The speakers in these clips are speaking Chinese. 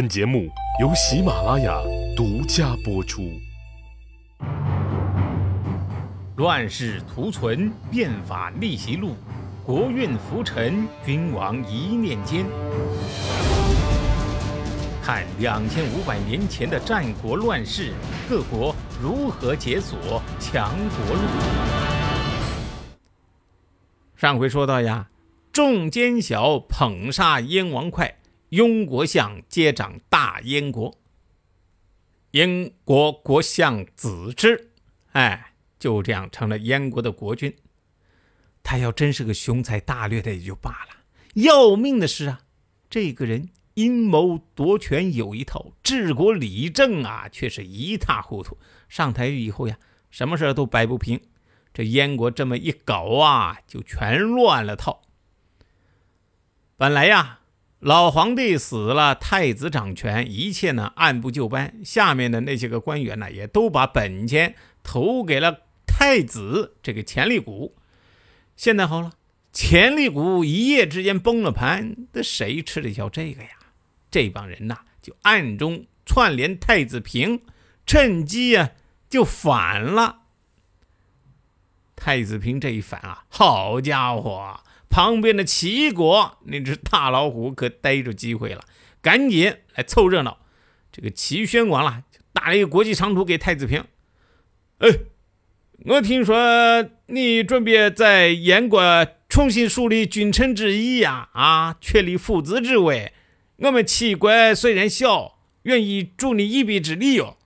本节目由喜马拉雅独家播出。乱世图存，变法逆袭录，国运浮沉，君王一念间。看两千五百年前的战国乱世，各国如何解锁强国路。上回说到呀，众奸小捧杀燕王哙。雍国相接掌大燕国，燕国国相子之，哎，就这样成了燕国的国君。他要真是个雄才大略的也就罢了，要命的是啊，这个人阴谋夺权有一套，治国理政啊却是一塌糊涂。上台以后呀，什么事都摆不平，这燕国这么一搞啊，就全乱了套。本来呀。老皇帝死了，太子掌权，一切呢按部就班。下面的那些个官员呢，也都把本钱投给了太子这个潜力股。现在好了，潜力股一夜之间崩了盘，这谁吃得消这个呀？这帮人呐，就暗中串联太子平，趁机呀就反了。太子平这一反啊，好家伙！旁边的齐国那只大老虎可逮着机会了，赶紧来凑热闹。这个齐宣王啦，就打了一个国际长途给太子平。哎，我听说你准备在燕国重新树立君臣之义呀，啊，确立父子之位。我们齐国虽然小，愿意助你一臂之力哟。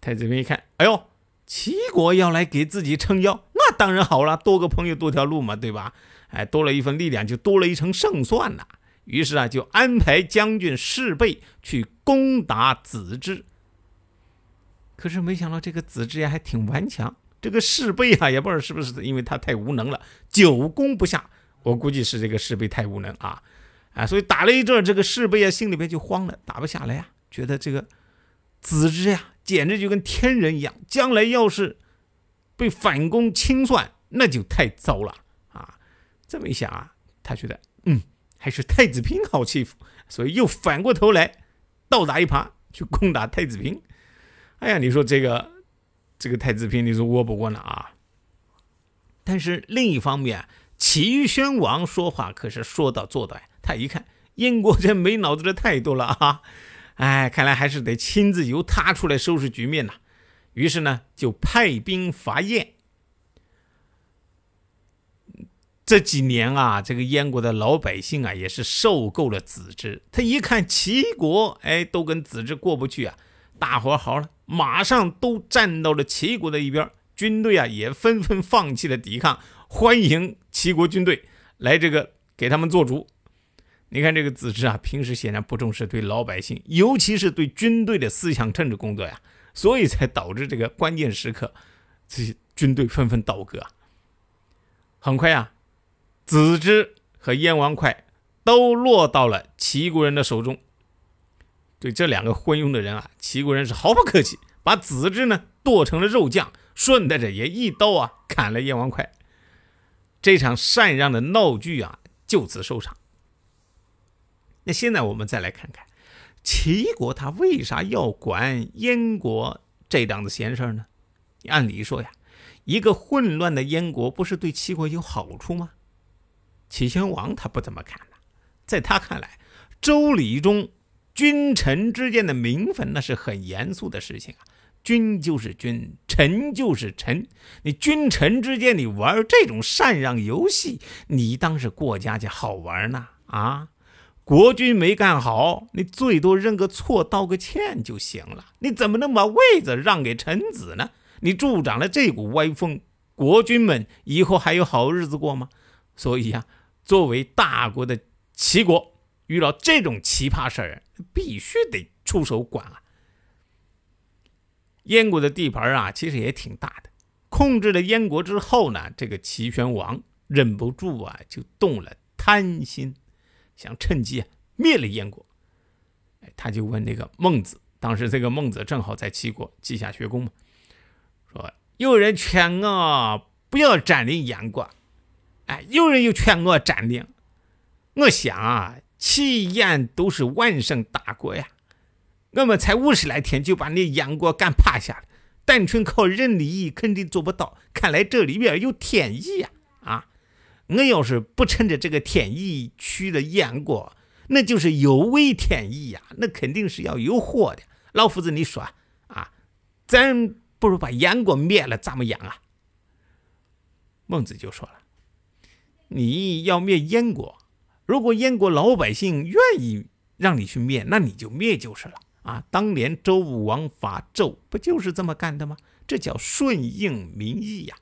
太子平一看，哎呦，齐国要来给自己撑腰。当然好了，多个朋友多条路嘛，对吧？哎，多了一份力量，就多了一层胜算呐。于是啊，就安排将军士备去攻打子之。可是没想到这个子之呀还挺顽强，这个士备啊也不知道是不是因为他太无能了，久攻不下。我估计是这个士备太无能啊，啊，所以打了一阵，这个士备啊心里边就慌了，打不下来呀，觉得这个子之呀简直就跟天人一样，将来要是。被反攻清算，那就太糟了啊！这么一想啊，他觉得，嗯，还是太子平好欺负，所以又反过头来倒打一耙去攻打太子平。哎呀，你说这个这个太子平，你说窝不窝囊啊？但是另一方面，齐宣王说话可是说到做到呀。他一看燕国这没脑子的太多了啊，哎，看来还是得亲自由他出来收拾局面呐。于是呢，就派兵伐燕。这几年啊，这个燕国的老百姓啊，也是受够了子之。他一看齐国，哎，都跟子之过不去啊，大伙好了，马上都站到了齐国的一边。军队啊，也纷纷放弃了抵抗，欢迎齐国军队来这个给他们做主。你看这个子之啊，平时显然不重视对老百姓，尤其是对军队的思想政治工作呀。所以才导致这个关键时刻，这些军队纷纷倒戈。很快啊，子之和燕王哙都落到了齐国人的手中。对这两个昏庸的人啊，齐国人是毫不客气，把子之呢剁成了肉酱，顺带着也一刀啊砍了燕王哙。这场禅让的闹剧啊，就此收场。那现在我们再来看看。齐国他为啥要管燕国这档子闲事呢？按理说呀，一个混乱的燕国不是对齐国有好处吗？齐宣王他不这么看，在他看来，周礼中君臣之间的名分那是很严肃的事情啊，君就是君，臣就是臣，你君臣之间你玩这种禅让游戏，你当是过家家好玩呢？啊？国君没干好，你最多认个错、道个歉就行了。你怎么能把位子让给臣子呢？你助长了这股歪风，国君们以后还有好日子过吗？所以呀，作为大国的齐国，遇到这种奇葩事儿，必须得出手管啊。燕国的地盘啊，其实也挺大的。控制了燕国之后呢，这个齐宣王忍不住啊，就动了贪心。想趁机灭了燕国，哎，他就问那个孟子，当时这个孟子正好在齐国稷下学宫嘛，说有人劝我不要占领燕国，哎，有人又劝我占领，我想啊，齐燕都是万圣大国呀，我们才五十来天就把那燕国干趴下了，单纯靠人力肯定做不到。看来这里面有天意呀！我要是不趁着这个天意去了燕国，那就是有违天意呀，那肯定是要有祸的。老夫子，你说啊，咱不如把燕国灭了，怎么样啊？孟子就说了：“你要灭燕国。”如果燕国老百姓愿意让你去灭，那你就灭就是了啊！当年周武王伐纣，不就是这么干的吗？这叫顺应民意呀。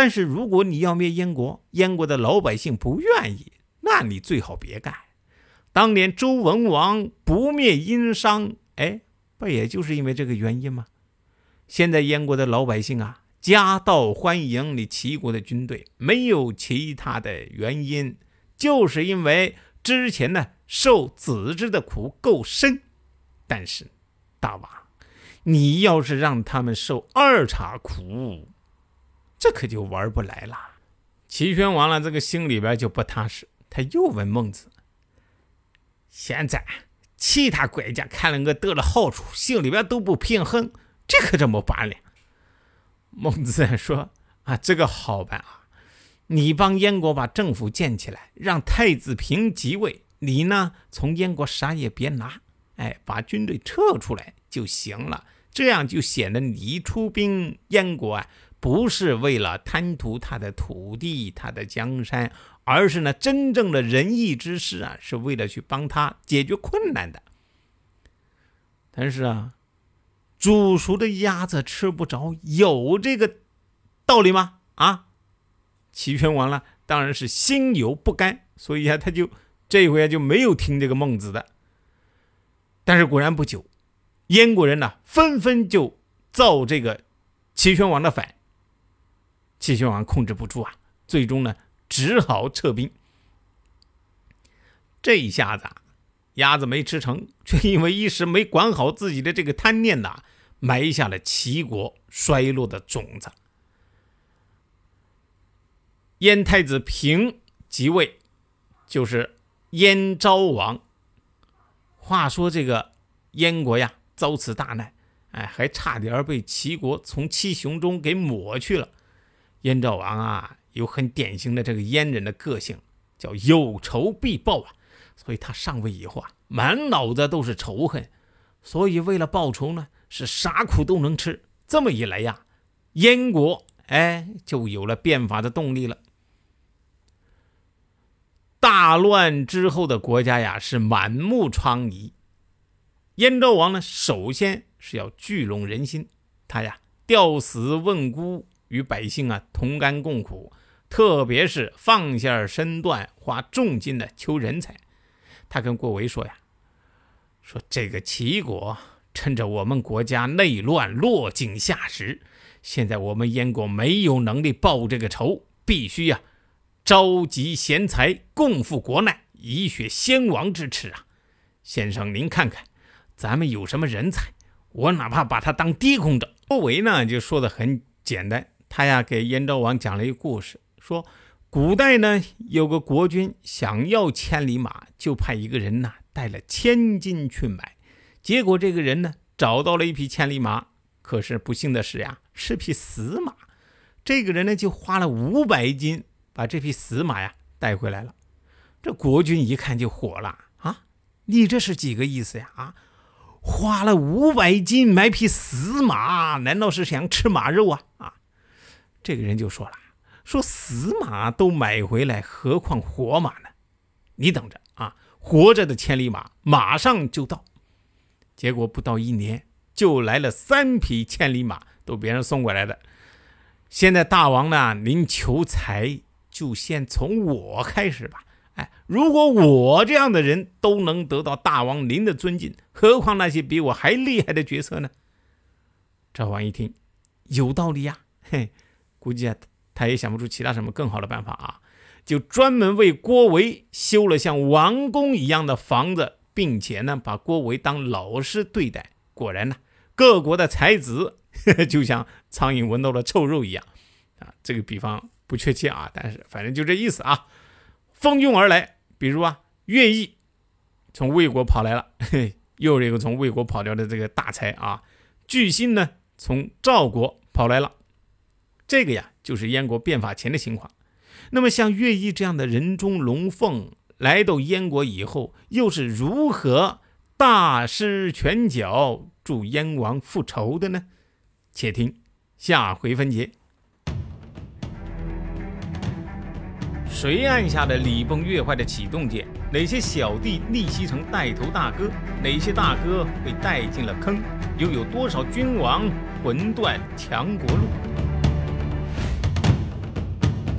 但是如果你要灭燕国，燕国的老百姓不愿意，那你最好别干。当年周文王不灭殷商，哎，不也就是因为这个原因吗？现在燕国的老百姓啊，夹道欢迎你齐国的军队，没有其他的原因。就是因为之前呢受子之的苦够深，但是大王，你要是让他们受二茬苦，这可就玩不来了。齐宣王了，这个心里边就不踏实，他又问孟子：“现在其他国家看了我得了好处，心里边都不平衡，这可怎么办呢？”孟子说：“啊，这个好办啊。”你帮燕国把政府建起来，让太子平即位。你呢，从燕国啥也别拿，哎，把军队撤出来就行了。这样就显得你出兵燕国啊，不是为了贪图他的土地、他的江山，而是呢，真正的仁义之士啊，是为了去帮他解决困难的。但是啊，煮熟的鸭子吃不着，有这个道理吗？啊？齐宣王呢，当然是心有不甘，所以啊，他就这一回就没有听这个孟子的。但是果然不久，燕国人呢纷纷就造这个齐宣王的反。齐宣王控制不住啊，最终呢只好撤兵。这一下子，鸭子没吃成，却因为一时没管好自己的这个贪念呐，埋下了齐国衰落的种子。燕太子平即位，就是燕昭王。话说这个燕国呀，遭此大难，哎，还差点被齐国从七雄中给抹去了。燕昭王啊，有很典型的这个燕人的个性，叫有仇必报啊。所以他上位以后啊，满脑子都是仇恨，所以为了报仇呢，是啥苦都能吃。这么一来呀，燕国哎，就有了变法的动力了。大乱之后的国家呀，是满目疮痍。燕昭王呢，首先是要聚拢人心，他呀吊死问孤，与百姓啊同甘共苦，特别是放下身段，花重金的求人才。他跟郭维说呀：“说这个齐国趁着我们国家内乱落井下石，现在我们燕国没有能力报这个仇，必须呀。”召集贤才，共赴国难，以雪先王之耻啊！先生，您看看，咱们有什么人才？我哪怕把他当低空着。郭维呢，就说的很简单，他呀给燕昭王讲了一个故事，说古代呢有个国君想要千里马，就派一个人呐带了千金去买，结果这个人呢找到了一匹千里马，可是不幸的是呀，是匹死马。这个人呢就花了五百金。把这匹死马呀带回来了，这国君一看就火了啊！你这是几个意思呀？啊，花了五百金买匹死马，难道是想吃马肉啊？啊！这个人就说了，说死马都买回来，何况活马呢？你等着啊，活着的千里马马上就到。结果不到一年，就来了三匹千里马，都别人送过来的。现在大王呢，您求财。就先从我开始吧。哎，如果我这样的人都能得到大王您的尊敬，何况那些比我还厉害的角色呢？赵王一听，有道理呀。嘿，估计啊，他也想不出其他什么更好的办法啊，就专门为郭维修了像王宫一样的房子，并且呢，把郭维当老师对待。果然呢，各国的才子 就像苍蝇闻到了臭肉一样啊。这个比方。不确切啊，但是反正就这意思啊，蜂拥而来。比如啊，乐毅从魏国跑来了，嘿，又是一个从魏国跑掉的这个大才啊。巨星呢从赵国跑来了，这个呀就是燕国变法前的情况。那么像乐毅这样的人中龙凤来到燕国以后，又是如何大施拳脚助燕王复仇的呢？且听下回分解。谁按下了礼崩乐坏的启动键？哪些小弟逆袭成带头大哥？哪些大哥被带进了坑？又有多少君王魂断强国路？